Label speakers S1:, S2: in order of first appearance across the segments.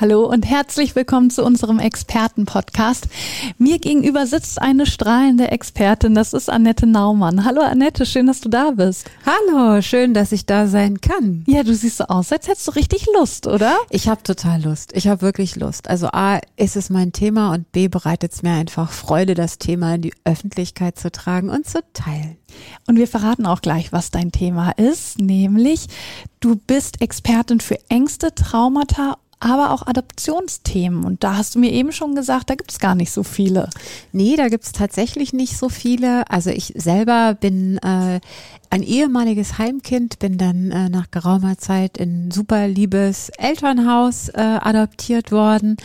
S1: Hallo und herzlich willkommen zu unserem Experten-Podcast. Mir gegenüber sitzt eine strahlende Expertin, das ist Annette Naumann. Hallo Annette, schön, dass du da bist.
S2: Hallo, schön, dass ich da sein kann.
S1: Ja, du siehst so aus, als hättest du richtig Lust, oder?
S2: Ich habe total Lust. Ich habe wirklich Lust. Also A, ist es mein Thema und B, bereitet es mir einfach Freude, das Thema in die Öffentlichkeit zu tragen und zu teilen.
S1: Und wir verraten auch gleich, was dein Thema ist, nämlich du bist Expertin für Ängste, Traumata aber auch Adoptionsthemen. Und da hast du mir eben schon gesagt, da gibt es gar nicht so viele.
S2: Nee, da gibt es tatsächlich nicht so viele. Also ich selber bin äh, ein ehemaliges Heimkind, bin dann äh, nach geraumer Zeit in super liebes Elternhaus äh, adoptiert worden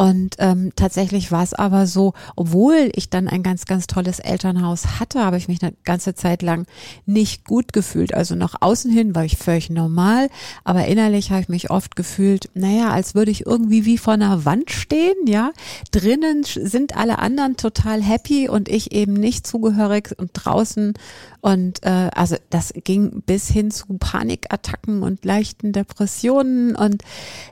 S2: und ähm, tatsächlich war es aber so, obwohl ich dann ein ganz, ganz tolles Elternhaus hatte, habe ich mich eine ganze Zeit lang nicht gut gefühlt. Also nach außen hin war ich völlig normal, aber innerlich habe ich mich oft gefühlt, naja, als würde ich irgendwie wie vor einer Wand stehen, ja. Drinnen sind alle anderen total happy und ich eben nicht zugehörig und draußen und äh, also das ging bis hin zu Panikattacken und leichten Depressionen. Und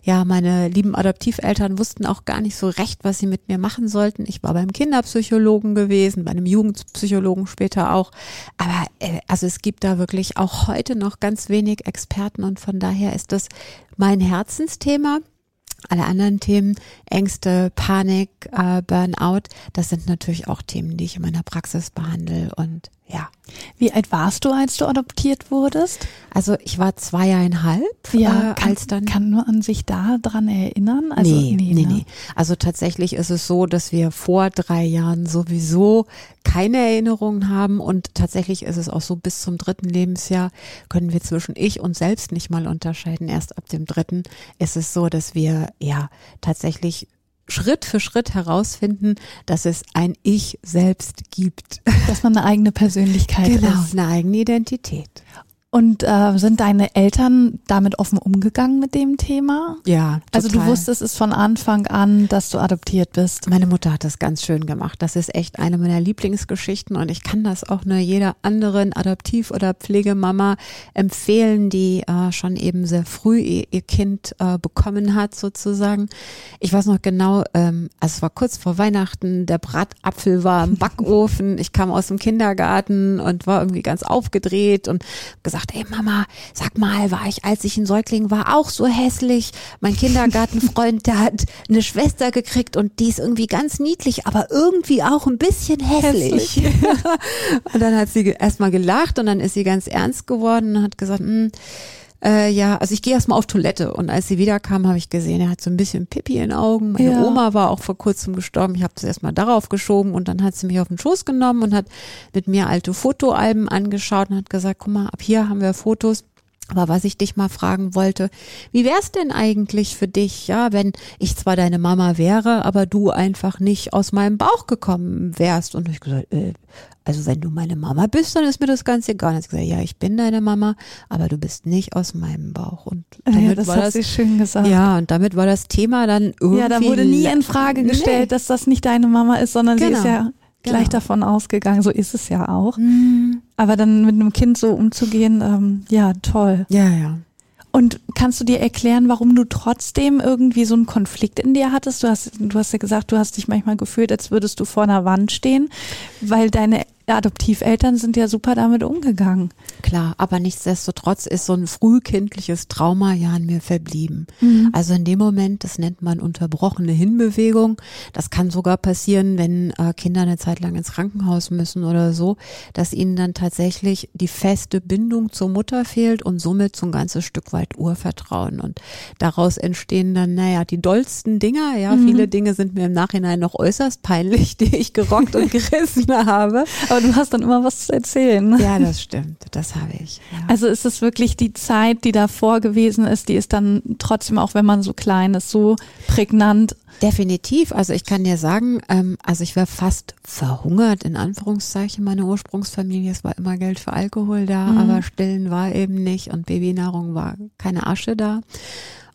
S2: ja, meine lieben Adoptiveltern wussten auch gar nicht so recht, was sie mit mir machen sollten. Ich war beim Kinderpsychologen gewesen, bei einem Jugendpsychologen später auch. Aber äh, also es gibt da wirklich auch heute noch ganz wenig Experten und von daher ist das mein Herzensthema. Alle anderen Themen, Ängste, Panik, äh, Burnout, das sind natürlich auch Themen, die ich in meiner Praxis behandle und ja.
S1: Wie alt warst du, als du adoptiert wurdest?
S2: Also ich war zweieinhalb.
S1: Ja, äh, kann, als dann kann nur an sich da dran erinnern?
S2: Also, nee, nee, nee, ne? nee. Also tatsächlich ist es so, dass wir vor drei Jahren sowieso keine Erinnerungen haben und tatsächlich ist es auch so, bis zum dritten Lebensjahr können wir zwischen ich und selbst nicht mal unterscheiden. Erst ab dem dritten ist es so, dass wir ja tatsächlich Schritt für Schritt herausfinden, dass es ein Ich selbst gibt.
S1: Dass man eine eigene Persönlichkeit
S2: genau,
S1: ist.
S2: Genau, eine eigene Identität.
S1: Und äh, sind deine Eltern damit offen umgegangen mit dem Thema?
S2: Ja. Total.
S1: Also du wusstest es von Anfang an, dass du adoptiert bist.
S2: Meine Mutter hat das ganz schön gemacht. Das ist echt eine meiner Lieblingsgeschichten und ich kann das auch nur jeder anderen Adoptiv- oder Pflegemama empfehlen, die äh, schon eben sehr früh ihr, ihr Kind äh, bekommen hat sozusagen. Ich weiß noch genau, ähm, also es war kurz vor Weihnachten, der Bratapfel war im Backofen, ich kam aus dem Kindergarten und war irgendwie ganz aufgedreht und gesagt, gesagt, ey Mama, sag mal, war ich, als ich ein Säugling war, auch so hässlich? Mein Kindergartenfreund, der hat eine Schwester gekriegt und die ist irgendwie ganz niedlich, aber irgendwie auch ein bisschen hässlich. hässlich. und dann hat sie erstmal gelacht und dann ist sie ganz ernst geworden und hat gesagt, hm, äh, ja, also ich gehe erstmal auf Toilette und als sie wiederkam, habe ich gesehen, er hat so ein bisschen Pipi in den Augen. Meine ja. Oma war auch vor kurzem gestorben. Ich habe das erstmal darauf geschoben und dann hat sie mich auf den Schoß genommen und hat mit mir alte Fotoalben angeschaut und hat gesagt, guck mal, ab hier haben wir Fotos. Aber was ich dich mal fragen wollte, wie wär's denn eigentlich für dich, ja, wenn ich zwar deine Mama wäre, aber du einfach nicht aus meinem Bauch gekommen wärst? Und ich gesagt, äh, also wenn du meine Mama bist, dann ist mir das ganz egal. Und ich gesagt, ja, ich bin deine Mama, aber du bist nicht aus meinem Bauch. Und
S1: damit ja, das war hat das, sie schön gesagt.
S2: Ja, und damit war das Thema dann irgendwie.
S1: Ja, da wurde nie in Frage gestellt, nee. dass das nicht deine Mama ist, sondern genau. sie ist genau. ja gleich genau. davon ausgegangen. So ist es ja auch. Mhm. Aber dann mit einem Kind so umzugehen, ähm, ja, toll.
S2: Ja, ja.
S1: Und kannst du dir erklären, warum du trotzdem irgendwie so einen Konflikt in dir hattest? Du hast, du hast ja gesagt, du hast dich manchmal gefühlt, als würdest du vor einer Wand stehen, weil deine Adoptiveltern sind ja super damit umgegangen.
S2: Klar, aber nichtsdestotrotz ist so ein frühkindliches Trauma ja an mir verblieben. Mhm. Also in dem Moment, das nennt man unterbrochene Hinbewegung. Das kann sogar passieren, wenn äh, Kinder eine Zeit lang ins Krankenhaus müssen oder so, dass ihnen dann tatsächlich die feste Bindung zur Mutter fehlt und somit so ein ganzes Stück weit Urvertrauen. Und daraus entstehen dann, naja, die dollsten Dinger. Ja, mhm. viele Dinge sind mir im Nachhinein noch äußerst peinlich, die ich gerockt und gerissen habe.
S1: Aber Aber du hast dann immer was zu erzählen.
S2: Ja, das stimmt. Das habe ich. Ja.
S1: Also ist es wirklich die Zeit, die davor gewesen ist, die ist dann trotzdem, auch wenn man so klein ist, so prägnant.
S2: Definitiv. Also ich kann dir sagen, ähm, also ich war fast verhungert, in Anführungszeichen, meine Ursprungsfamilie. Es war immer Geld für Alkohol da, mhm. aber Stillen war eben nicht und Babynahrung war keine Asche da.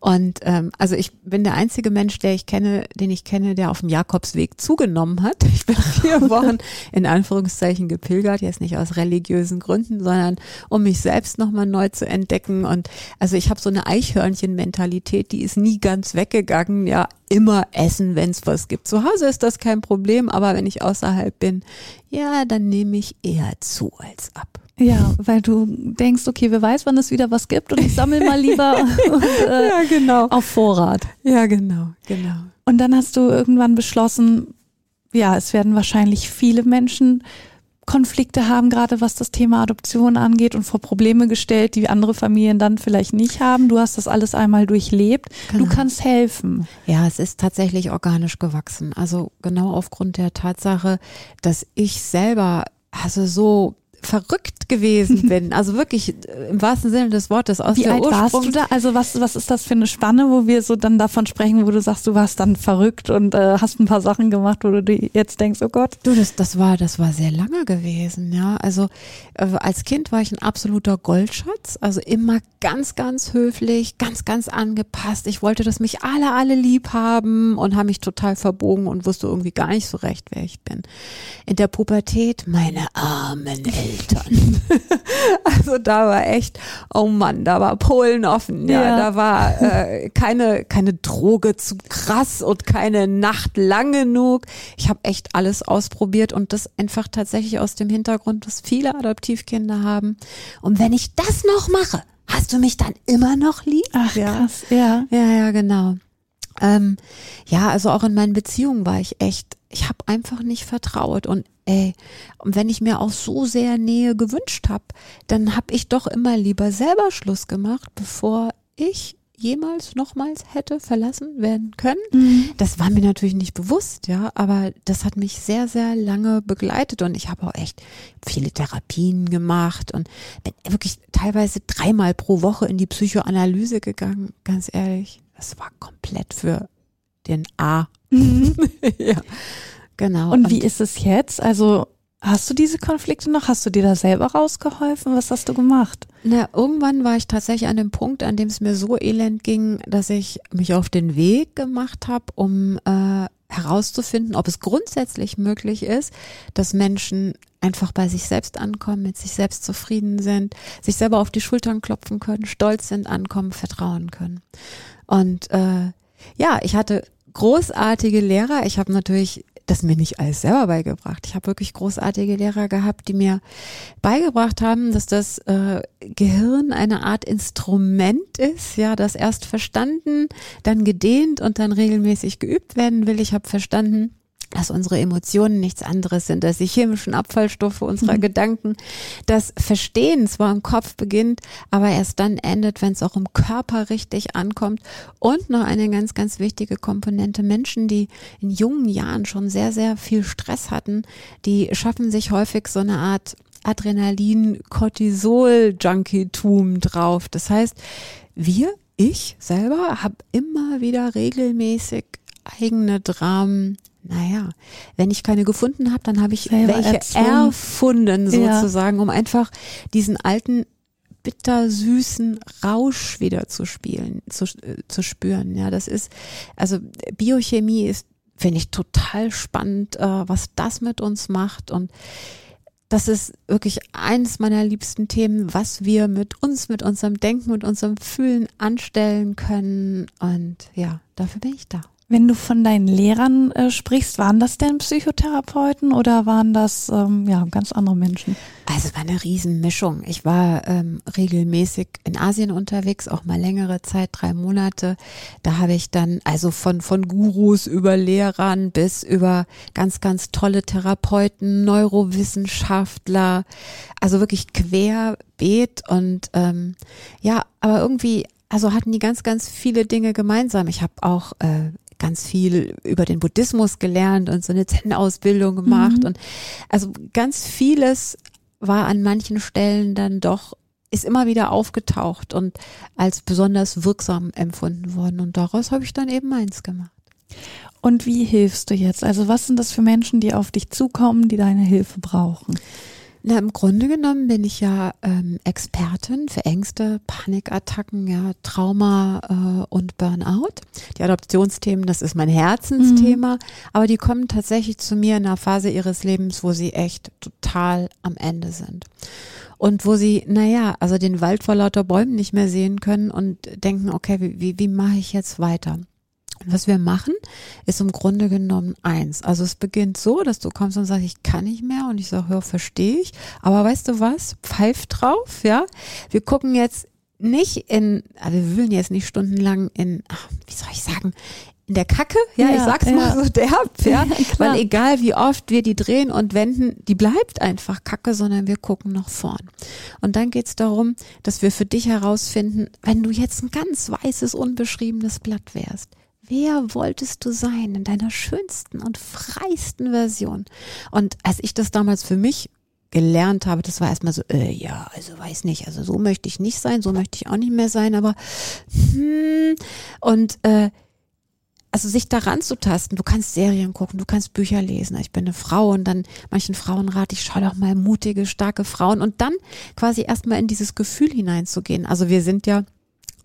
S2: Und ähm, also ich bin der einzige Mensch, der ich kenne, den ich kenne, der auf dem Jakobsweg zugenommen hat. Ich bin vier Wochen in Anführungszeichen gepilgert, jetzt nicht aus religiösen Gründen, sondern um mich selbst nochmal neu zu entdecken. Und also ich habe so eine Eichhörnchen-Mentalität, die ist nie ganz weggegangen. Ja, immer essen, wenn es was gibt. Zu Hause ist das kein Problem, aber wenn ich außerhalb bin, ja, dann nehme ich eher zu als ab.
S1: Ja, weil du denkst, okay, wer weiß, wann es wieder was gibt und ich sammle mal lieber und,
S2: äh, ja, genau.
S1: auf Vorrat.
S2: Ja, genau, genau.
S1: Und dann hast du irgendwann beschlossen, ja, es werden wahrscheinlich viele Menschen Konflikte haben, gerade was das Thema Adoption angeht und vor Probleme gestellt, die andere Familien dann vielleicht nicht haben. Du hast das alles einmal durchlebt. Genau. Du kannst helfen.
S2: Ja, es ist tatsächlich organisch gewachsen. Also genau aufgrund der Tatsache, dass ich selber also so verrückt gewesen bin. Also wirklich äh, im wahrsten Sinne des Wortes aus
S1: Wie
S2: der
S1: alt
S2: Ursprung
S1: warst du da? Also was, was ist das für eine Spanne, wo wir so dann davon sprechen, wo du sagst, du warst dann verrückt und äh, hast ein paar Sachen gemacht, wo du jetzt denkst, oh Gott.
S2: Du, das, das war, das war sehr lange gewesen, ja. Also äh, als Kind war ich ein absoluter Goldschatz, also immer ganz, ganz höflich, ganz, ganz angepasst. Ich wollte, dass mich alle, alle lieb haben und habe mich total verbogen und wusste irgendwie gar nicht so recht, wer ich bin. In der Pubertät meine armen Eltern. Eltern. also da war echt, oh Mann, da war Polen offen. Ja, ja. da war äh, keine keine Droge zu krass und keine Nacht lang genug. Ich habe echt alles ausprobiert und das einfach tatsächlich aus dem Hintergrund, dass viele Adoptivkinder haben. Und wenn ich das noch mache, hast du mich dann immer noch lieb?
S1: Ach krass, ja.
S2: Ja, ja, genau. Ähm, ja, also auch in meinen Beziehungen war ich echt, ich habe einfach nicht vertraut und ey, und wenn ich mir auch so sehr Nähe gewünscht habe, dann habe ich doch immer lieber selber Schluss gemacht, bevor ich jemals nochmals hätte verlassen werden können. Mhm. Das war mir natürlich nicht bewusst, ja, aber das hat mich sehr, sehr lange begleitet und ich habe auch echt viele Therapien gemacht und bin wirklich teilweise dreimal pro Woche in die Psychoanalyse gegangen, ganz ehrlich. Das war komplett für den A. Mhm. ja. Genau.
S1: Und, und wie ist es jetzt? Also Hast du diese Konflikte noch? Hast du dir da selber rausgeholfen? Was hast du gemacht?
S2: Na, irgendwann war ich tatsächlich an dem Punkt, an dem es mir so elend ging, dass ich mich auf den Weg gemacht habe, um äh, herauszufinden, ob es grundsätzlich möglich ist, dass Menschen einfach bei sich selbst ankommen, mit sich selbst zufrieden sind, sich selber auf die Schultern klopfen können, stolz sind, ankommen, vertrauen können. Und äh, ja, ich hatte großartige Lehrer. Ich habe natürlich das mir nicht alles selber beigebracht. Ich habe wirklich großartige Lehrer gehabt, die mir beigebracht haben, dass das äh, Gehirn eine Art Instrument ist, ja, das erst verstanden, dann gedehnt und dann regelmäßig geübt werden will. Ich habe verstanden, dass unsere Emotionen nichts anderes sind als die chemischen Abfallstoffe unserer mhm. Gedanken. Das Verstehen zwar im Kopf beginnt, aber erst dann endet, wenn es auch im Körper richtig ankommt. Und noch eine ganz, ganz wichtige Komponente. Menschen, die in jungen Jahren schon sehr, sehr viel Stress hatten, die schaffen sich häufig so eine Art Adrenalin-Cortisol-Junkie-Tum drauf. Das heißt, wir, ich selber, habe immer wieder regelmäßig eigene Dramen naja, wenn ich keine gefunden habe, dann habe ich Selber welche erzwungen. erfunden sozusagen, ja. um einfach diesen alten bittersüßen Rausch wieder zu spielen, zu, äh, zu spüren. Ja, das ist, also Biochemie ist, finde ich, total spannend, äh, was das mit uns macht und das ist wirklich eines meiner liebsten Themen, was wir mit uns, mit unserem Denken, mit unserem Fühlen anstellen können. Und ja, dafür bin ich da.
S1: Wenn du von deinen Lehrern äh, sprichst, waren das denn Psychotherapeuten oder waren das ähm, ja ganz andere Menschen?
S2: Also es war eine Riesenmischung. Ich war ähm, regelmäßig in Asien unterwegs, auch mal längere Zeit, drei Monate. Da habe ich dann also von von Gurus über Lehrern bis über ganz ganz tolle Therapeuten, Neurowissenschaftler, also wirklich querbeet und ähm, ja, aber irgendwie also hatten die ganz, ganz viele Dinge gemeinsam. Ich habe auch äh, ganz viel über den Buddhismus gelernt und so eine Zen-Ausbildung gemacht
S1: Mhm.
S2: und also ganz vieles war an manchen Stellen dann doch ist immer wieder aufgetaucht und als besonders wirksam empfunden worden und daraus habe ich dann eben meins gemacht.
S1: Und wie hilfst du jetzt? Also was sind das für Menschen, die auf dich zukommen, die deine Hilfe brauchen?
S2: Na, im Grunde genommen bin ich ja ähm, Expertin für Ängste, Panikattacken, ja, Trauma äh, und Burnout. Die Adoptionsthemen, das ist mein Herzensthema, aber die kommen tatsächlich zu mir in einer Phase ihres Lebens, wo sie echt total am Ende sind. Und wo sie, naja, also den Wald vor lauter Bäumen nicht mehr sehen können und denken, okay, wie, wie, wie mache ich jetzt weiter? Was wir machen, ist im Grunde genommen eins. Also es beginnt so, dass du kommst und sagst, ich kann nicht mehr und ich sage, ja, verstehe ich. Aber weißt du was? Pfeif drauf, ja. Wir gucken jetzt nicht in, also wir wühlen jetzt nicht stundenlang in, ach, wie soll ich sagen, in der Kacke, ja,
S1: Ja,
S2: ich sag's
S1: ja.
S2: mal so derb, ja, weil egal wie oft wir die drehen und wenden, die bleibt einfach Kacke, sondern wir gucken nach vorn. Und dann geht's darum, dass wir für dich herausfinden, wenn du jetzt ein ganz weißes, unbeschriebenes Blatt wärst, wer wolltest du sein in deiner schönsten und freisten Version? Und als ich das damals für mich gelernt habe, das war erstmal so, äh, ja, also weiß nicht, also so möchte ich nicht sein, so möchte ich auch nicht mehr sein, aber hm, und äh, also sich daran zu tasten, du kannst Serien gucken, du kannst Bücher lesen. Ich bin eine Frau und dann manchen Frauen rate ich, schau doch mal mutige, starke Frauen und dann quasi erstmal in dieses Gefühl hineinzugehen. Also wir sind ja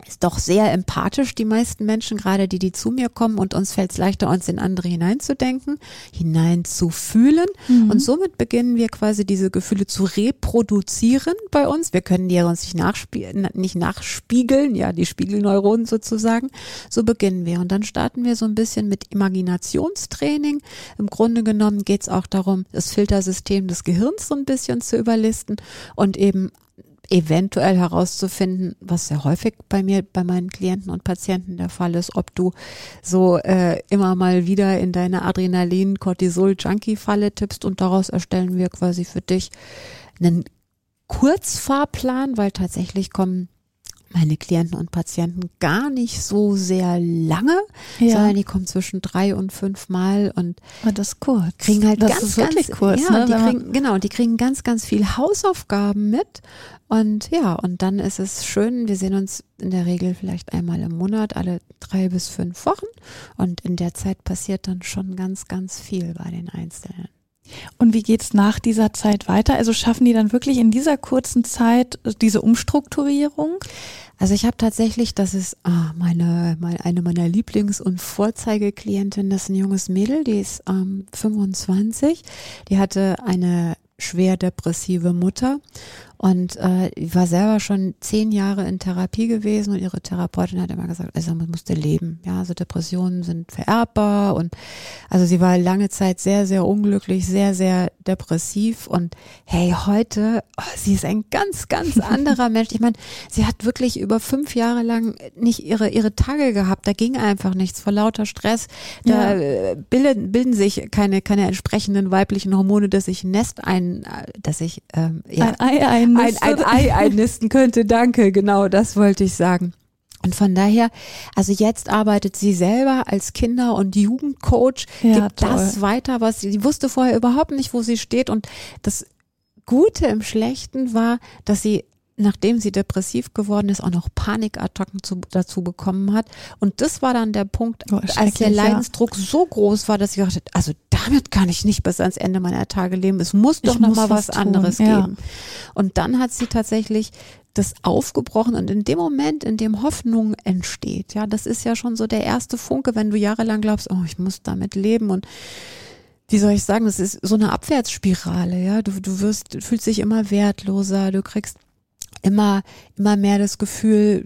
S2: ist doch sehr empathisch, die meisten Menschen, gerade die, die zu mir kommen und uns fällt es leichter, uns in andere hineinzudenken, hineinzufühlen.
S1: Mhm.
S2: Und somit beginnen wir quasi diese Gefühle zu reproduzieren bei uns. Wir können die ja uns nicht, nachspie nicht nachspiegeln, ja, die Spiegelneuronen sozusagen. So beginnen wir. Und dann starten wir so ein bisschen mit Imaginationstraining. Im Grunde genommen geht es auch darum, das Filtersystem des Gehirns so ein bisschen zu überlisten und eben eventuell herauszufinden, was sehr häufig bei mir, bei meinen Klienten und Patienten der Fall ist, ob du so äh, immer mal wieder in deine Adrenalin-Cortisol-Junkie-Falle tippst und daraus erstellen wir quasi für dich einen Kurzfahrplan, weil tatsächlich kommen meine Klienten und Patienten gar nicht so sehr lange,
S1: Ja.
S2: sondern die kommen zwischen drei und fünf Mal und
S1: Aber das ist kurz.
S2: kriegen halt
S1: das
S2: ganz,
S1: ist wirklich
S2: ganz,
S1: kurz.
S2: ja,
S1: ne?
S2: die kriegen, genau, die kriegen ganz, ganz viel Hausaufgaben mit und ja, und dann ist es schön, wir sehen uns in der Regel vielleicht einmal im Monat, alle drei bis fünf Wochen und in der Zeit passiert dann schon ganz, ganz viel bei den Einzelnen.
S1: Und wie geht's nach dieser Zeit weiter? Also schaffen die dann wirklich in dieser kurzen Zeit diese Umstrukturierung?
S2: Also ich habe tatsächlich, das ist ah, meine, meine, eine meiner Lieblings- und Vorzeigeklientinnen, das ist ein junges Mädel, die ist ähm, 25, die hatte eine schwer depressive Mutter und äh, war selber schon zehn Jahre in Therapie gewesen und ihre Therapeutin hat immer gesagt, also man musste leben. Ja, also Depressionen sind vererbbar und also sie war lange Zeit sehr, sehr unglücklich, sehr, sehr depressiv und hey, heute, oh, sie ist ein ganz, ganz anderer Mensch. Ich meine, sie hat wirklich über fünf Jahre lang nicht ihre, ihre Tage gehabt. Da ging einfach nichts vor lauter Stress. Da
S1: Ja.
S2: äh, bilden, bilden sich keine, keine entsprechenden weiblichen Hormone, dass ich ein Nest ein, äh, dass ich, ähm, ja,
S1: Ein Ei
S2: ein,
S1: einnisten.
S2: ein Ei einnisten könnte. Danke, genau, das wollte ich sagen. Und von daher, also jetzt arbeitet sie selber als Kinder- und Jugendcoach,
S1: Ja,
S2: gibt das
S1: toll.
S2: weiter, was sie, sie wusste vorher überhaupt nicht, wo sie steht. Und das Gute im Schlechten war, dass sie nachdem sie depressiv geworden ist, auch noch Panikattacken zu, dazu bekommen hat. Und das war dann der Punkt,
S1: Oh,
S2: als der
S1: schrecklich, ja.
S2: Leidensdruck so groß war, dass sie gedacht hat, also damit kann ich nicht bis ans Ende meiner Tage leben. Es muss doch
S1: Ich
S2: noch
S1: muss
S2: mal
S1: was
S2: was, anderes
S1: ja.
S2: geben. Und dann hat sie tatsächlich das aufgebrochen und in dem Moment, in dem Hoffnung entsteht, ja, das ist ja schon so der erste Funke, wenn du jahrelang glaubst, oh, ich muss damit leben und wie soll ich sagen, das ist so eine Abwärtsspirale, ja. Du, du wirst, du fühlst dich immer wertloser, du kriegst immer, immer mehr das Gefühl,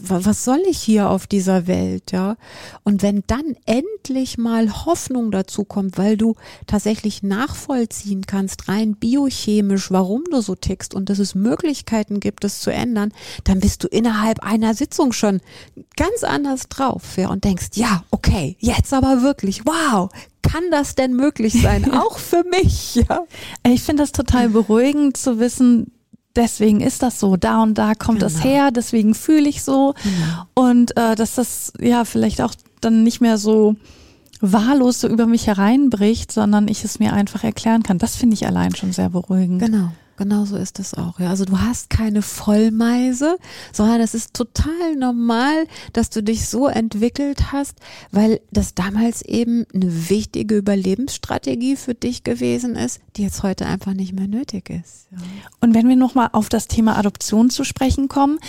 S2: wa- was soll ich hier auf dieser Welt, ja? Und wenn dann endlich mal Hoffnung dazu kommt, weil du tatsächlich nachvollziehen kannst, rein biochemisch, warum du so tickst und dass es Möglichkeiten gibt, das zu ändern, dann bist du innerhalb einer Sitzung schon ganz anders drauf, ja, und denkst, ja, okay, jetzt aber wirklich, wow, kann das denn möglich sein? Auch für mich, ja.
S1: Ich finde das total beruhigend zu wissen, deswegen ist das so, da und da kommt das
S2: Genau.
S1: her, deswegen fühle ich so. Und äh, dass das ja vielleicht auch dann nicht mehr so wahllos so über mich hereinbricht, sondern ich es mir einfach erklären kann. Das finde ich allein schon sehr beruhigend.
S2: Genau. Genau so ist es auch. Ja, also du hast keine Vollmeise, sondern es ist total normal, dass du dich so entwickelt hast, weil das damals eben eine wichtige Überlebensstrategie für dich gewesen ist, die jetzt heute einfach nicht mehr nötig ist. Ja.
S1: Und wenn wir nochmal auf das Thema Adoption zu sprechen kommen,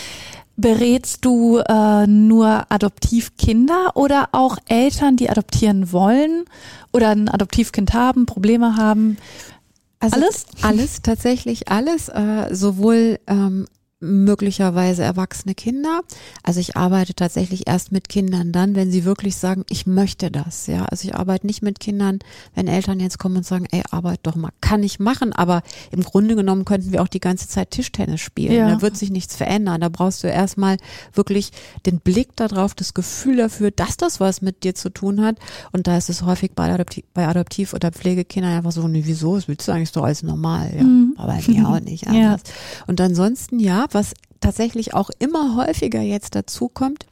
S1: Berätst du äh, nur Adoptivkinder oder auch Eltern, die adoptieren wollen oder ein Adoptivkind haben, Probleme haben?
S2: Also alles? Alles, tatsächlich alles. Äh, sowohl ähm, möglicherweise erwachsene Kinder. Also ich arbeite tatsächlich erst mit Kindern dann, wenn sie wirklich sagen, ich möchte das. Ja, also ich arbeite nicht mit Kindern, wenn Eltern jetzt kommen und sagen, ey, arbeit doch mal. Kann ich machen, aber im Grunde genommen könnten wir auch die ganze Zeit Tischtennis spielen. Ja. Da wird sich nichts verändern. Da brauchst du erstmal wirklich den Blick darauf, das Gefühl dafür, dass das was mit dir zu tun hat. Und da ist es häufig bei Adoptiv, bei Adoptiv- oder Pflegekindern einfach so, nee, wieso? Das willst du eigentlich so als normal, ja. Mhm. Aber bei mir auch nicht anders. Ja. Und ansonsten, ja, was tatsächlich auch immer häufiger jetzt dazu kommt,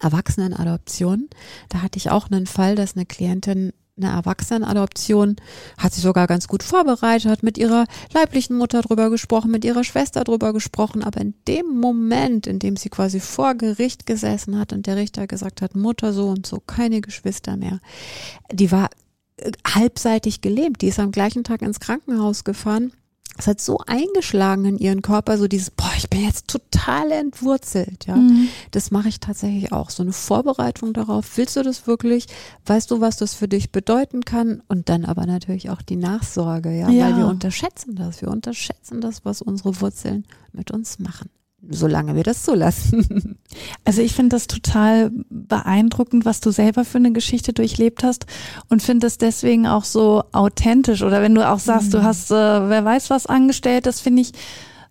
S2: Erwachsenenadoption. Da hatte ich auch einen Fall, dass eine Klientin eine Erwachsenenadoption hat sich sogar ganz gut vorbereitet, hat mit ihrer leiblichen Mutter drüber gesprochen, mit ihrer Schwester drüber gesprochen, aber in dem Moment, in dem sie quasi vor Gericht gesessen hat und der Richter gesagt hat, Mutter so und so, keine Geschwister mehr, die war äh, halbseitig gelähmt, die ist am gleichen Tag ins Krankenhaus gefahren es hat so eingeschlagen in ihren Körper, so dieses, boah, ich bin jetzt total entwurzelt, ja. Mhm. Das mache ich tatsächlich auch. So eine Vorbereitung darauf. Willst du das wirklich? Weißt du, was das für dich bedeuten kann? Und dann aber natürlich auch die Nachsorge, ja. ja. Weil wir unterschätzen das. Wir unterschätzen das, was unsere Wurzeln mit uns machen solange wir das zulassen.
S1: Also ich finde das total beeindruckend, was du selber für eine Geschichte durchlebt hast und finde es deswegen auch so authentisch. Oder wenn du auch sagst, mhm. du hast, äh, wer weiß was angestellt, das finde ich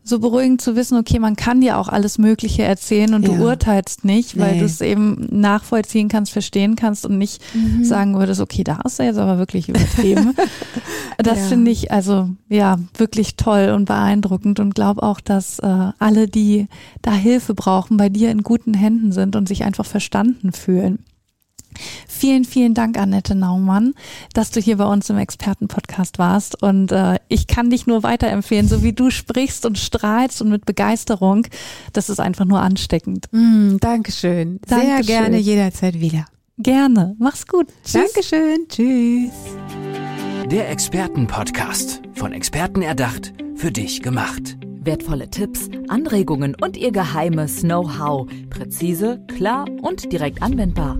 S1: so beruhigend zu wissen, okay, man kann dir auch alles Mögliche erzählen und ja. du urteilst nicht, weil nee. du es eben nachvollziehen kannst, verstehen kannst und nicht mhm. sagen würdest, okay, da hast du jetzt aber wirklich übertrieben. das ja. finde ich also ja wirklich toll und beeindruckend und glaube auch, dass äh, alle, die da Hilfe brauchen, bei dir in guten Händen sind und sich einfach verstanden fühlen. Vielen, vielen Dank, Annette Naumann, dass du hier bei uns im Expertenpodcast warst. Und äh, ich kann dich nur weiterempfehlen, so wie du sprichst und strahlst und mit Begeisterung. Das ist einfach nur ansteckend.
S2: Mm, Dankeschön. Dankeschön. Sehr gerne jederzeit wieder.
S1: Gerne. Mach's gut.
S2: Tschüss. Dankeschön. Tschüss.
S3: Der Expertenpodcast. Von Experten erdacht, für dich gemacht.
S4: Wertvolle Tipps, Anregungen und ihr geheimes Know-how. Präzise, klar und direkt anwendbar.